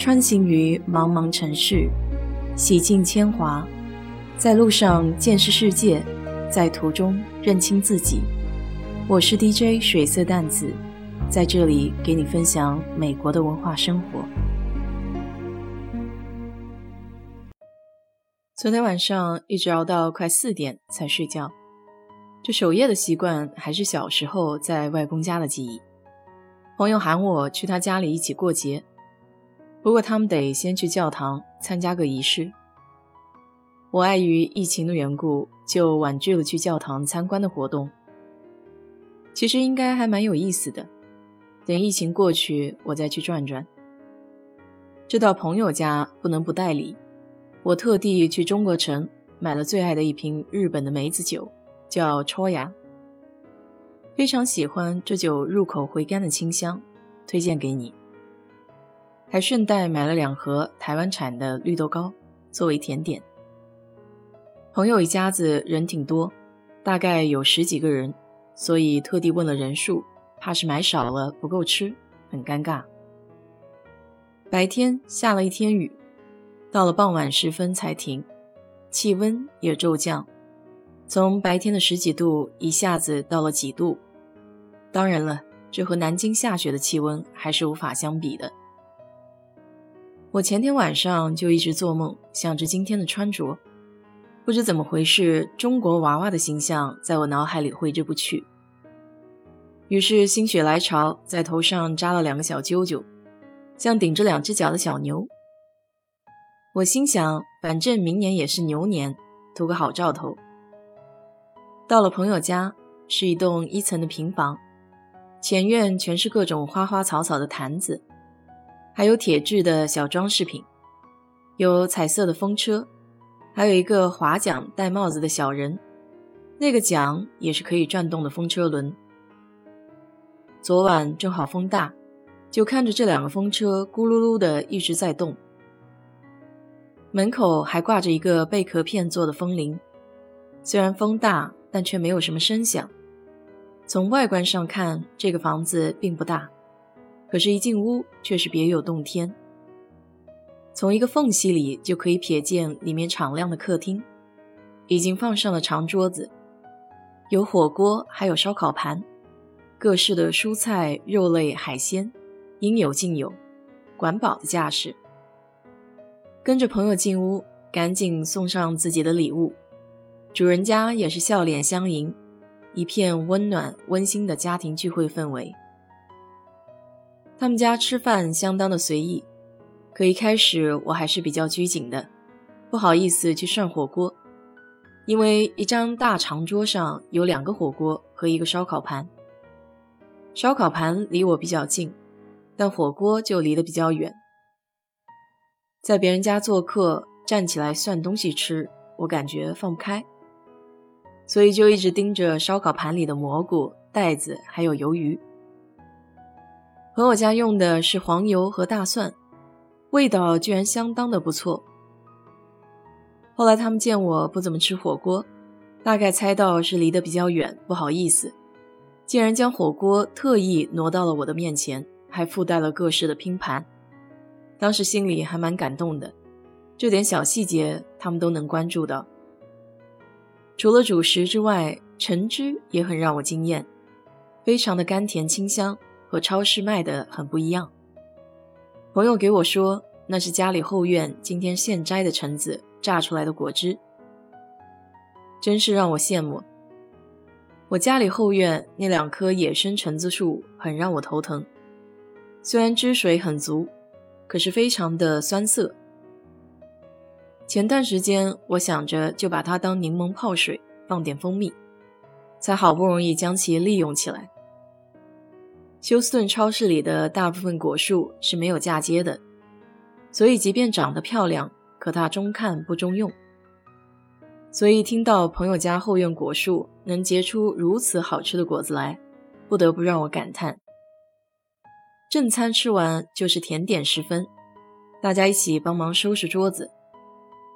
穿行于茫茫城市，洗尽铅华，在路上见识世界，在途中认清自己。我是 DJ 水色淡子，在这里给你分享美国的文化生活。昨天晚上一直熬到快四点才睡觉，这守夜的习惯还是小时候在外公家的记忆。朋友喊我去他家里一起过节，不过他们得先去教堂参加个仪式。我碍于疫情的缘故，就婉拒了去教堂参观的活动。其实应该还蛮有意思的，等疫情过去，我再去转转。这到朋友家不能不带礼，我特地去中国城买了最爱的一瓶日本的梅子酒，叫戳牙。非常喜欢这酒入口回甘的清香，推荐给你。还顺带买了两盒台湾产的绿豆糕作为甜点。朋友一家子人挺多，大概有十几个人，所以特地问了人数，怕是买少了不够吃，很尴尬。白天下了一天雨，到了傍晚时分才停，气温也骤降，从白天的十几度一下子到了几度。当然了，这和南京下雪的气温还是无法相比的。我前天晚上就一直做梦，想着今天的穿着，不知怎么回事，中国娃娃的形象在我脑海里挥之不去。于是心血来潮，在头上扎了两个小揪揪，像顶着两只脚的小牛。我心想，反正明年也是牛年，图个好兆头。到了朋友家，是一栋一层的平房。前院全是各种花花草草的坛子，还有铁制的小装饰品，有彩色的风车，还有一个划桨戴帽子的小人，那个桨也是可以转动的风车轮。昨晚正好风大，就看着这两个风车咕噜噜的一直在动。门口还挂着一个贝壳片做的风铃，虽然风大，但却没有什么声响。从外观上看，这个房子并不大，可是，一进屋却是别有洞天。从一个缝隙里就可以瞥见里面敞亮的客厅，已经放上了长桌子，有火锅，还有烧烤盘，各式的蔬菜、肉类、海鲜，应有尽有，管饱的架势。跟着朋友进屋，赶紧送上自己的礼物，主人家也是笑脸相迎。一片温暖温馨的家庭聚会氛围。他们家吃饭相当的随意，可一开始我还是比较拘谨的，不好意思去涮火锅，因为一张大长桌上有两个火锅和一个烧烤盘。烧烤盘离我比较近，但火锅就离得比较远。在别人家做客，站起来涮东西吃，我感觉放不开。所以就一直盯着烧烤盘里的蘑菇、袋子，还有鱿鱼。朋友家用的是黄油和大蒜，味道居然相当的不错。后来他们见我不怎么吃火锅，大概猜到是离得比较远，不好意思，竟然将火锅特意挪到了我的面前，还附带了各式的拼盘。当时心里还蛮感动的，这点小细节他们都能关注到。除了主食之外，橙汁也很让我惊艳，非常的甘甜清香，和超市卖的很不一样。朋友给我说，那是家里后院今天现摘的橙子榨出来的果汁，真是让我羡慕。我家里后院那两棵野生橙子树很让我头疼，虽然汁水很足，可是非常的酸涩。前段时间，我想着就把它当柠檬泡水，放点蜂蜜，才好不容易将其利用起来。休斯顿超市里的大部分果树是没有嫁接的，所以即便长得漂亮，可它中看不中用。所以听到朋友家后院果树能结出如此好吃的果子来，不得不让我感叹。正餐吃完就是甜点时分，大家一起帮忙收拾桌子。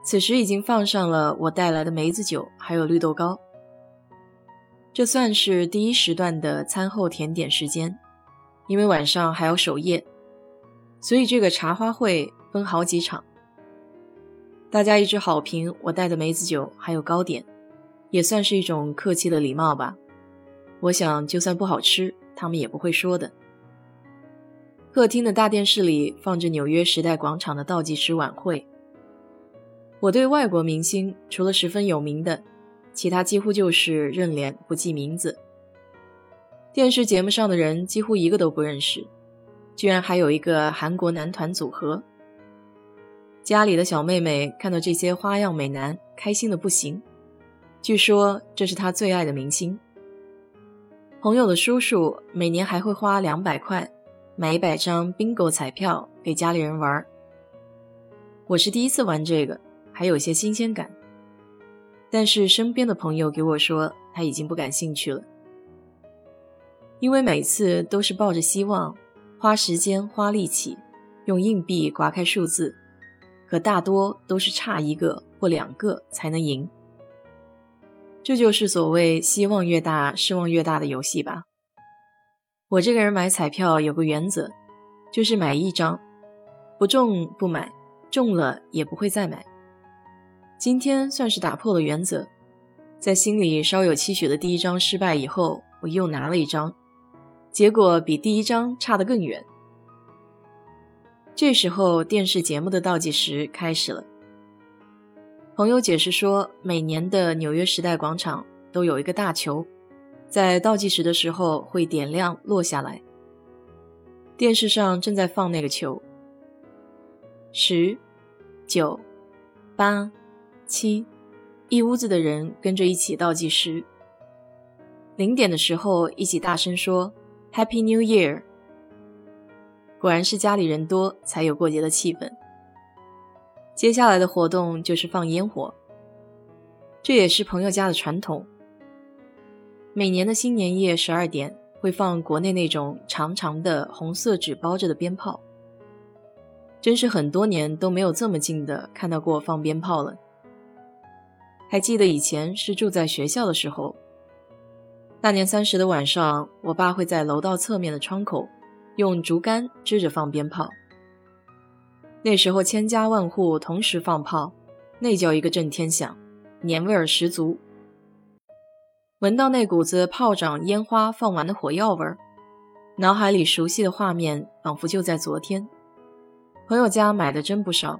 此时已经放上了我带来的梅子酒，还有绿豆糕。这算是第一时段的餐后甜点时间，因为晚上还要守夜，所以这个茶花会分好几场，大家一致好评我带的梅子酒还有糕点，也算是一种客气的礼貌吧。我想就算不好吃，他们也不会说的。客厅的大电视里放着纽约时代广场的倒计时晚会。我对外国明星除了十分有名的，其他几乎就是认脸不记名字。电视节目上的人几乎一个都不认识。居然还有一个韩国男团组合。家里的小妹妹看到这些花样美男，开心的不行。据说这是她最爱的明星。朋友的叔叔每年还会花两百块买一百张 bingo 彩票给家里人玩。我是第一次玩这个，还有些新鲜感。但是身边的朋友给我说他已经不感兴趣了，因为每次都是抱着希望。花时间花力气，用硬币刮开数字，可大多都是差一个或两个才能赢。这就是所谓希望越大，失望越大的游戏吧。我这个人买彩票有个原则，就是买一张，不中不买，中了也不会再买。今天算是打破了原则，在心里稍有期许的第一张失败以后，我又拿了一张。结果比第一章差得更远。这时候，电视节目的倒计时开始了。朋友解释说，每年的纽约时代广场都有一个大球，在倒计时的时候会点亮落下来。电视上正在放那个球。十、九、八、七，一屋子的人跟着一起倒计时。零点的时候，一起大声说。Happy New Year！果然是家里人多才有过节的气氛。接下来的活动就是放烟火，这也是朋友家的传统。每年的新年夜十二点会放国内那种长长的红色纸包着的鞭炮，真是很多年都没有这么近的看到过放鞭炮了。还记得以前是住在学校的时候。大年三十的晚上，我爸会在楼道侧面的窗口用竹竿支着放鞭炮。那时候千家万户同时放炮，那叫一个震天响，年味儿十足。闻到那股子炮仗、烟花放完的火药味儿，脑海里熟悉的画面仿佛就在昨天。朋友家买的真不少，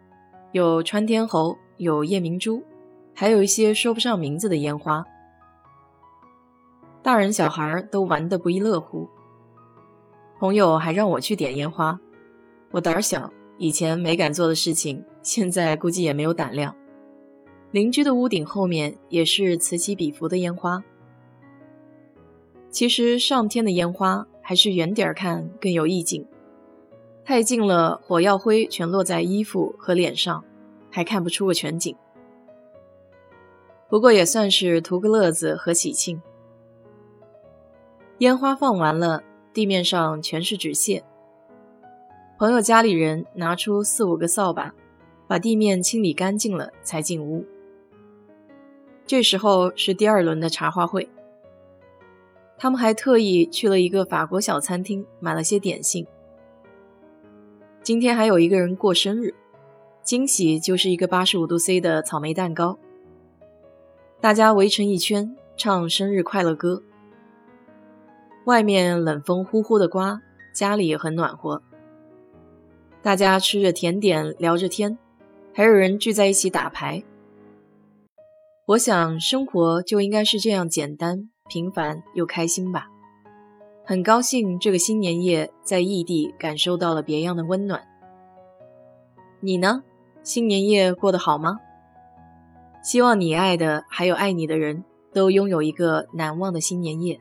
有穿天猴，有夜明珠，还有一些说不上名字的烟花。大人小孩都玩得不亦乐乎。朋友还让我去点烟花，我胆小，以前没敢做的事情，现在估计也没有胆量。邻居的屋顶后面也是此起彼伏的烟花。其实上天的烟花还是远点儿看更有意境，太近了火药灰全落在衣服和脸上，还看不出个全景。不过也算是图个乐子和喜庆。烟花放完了，地面上全是纸屑。朋友家里人拿出四五个扫把，把地面清理干净了才进屋。这时候是第二轮的茶话会，他们还特意去了一个法国小餐厅买了些点心。今天还有一个人过生日，惊喜就是一个八十五度 C 的草莓蛋糕。大家围成一圈唱生日快乐歌。外面冷风呼呼的刮，家里也很暖和。大家吃着甜点，聊着天，还有人聚在一起打牌。我想，生活就应该是这样简单、平凡又开心吧。很高兴这个新年夜在异地感受到了别样的温暖。你呢？新年夜过得好吗？希望你爱的还有爱你的人都拥有一个难忘的新年夜。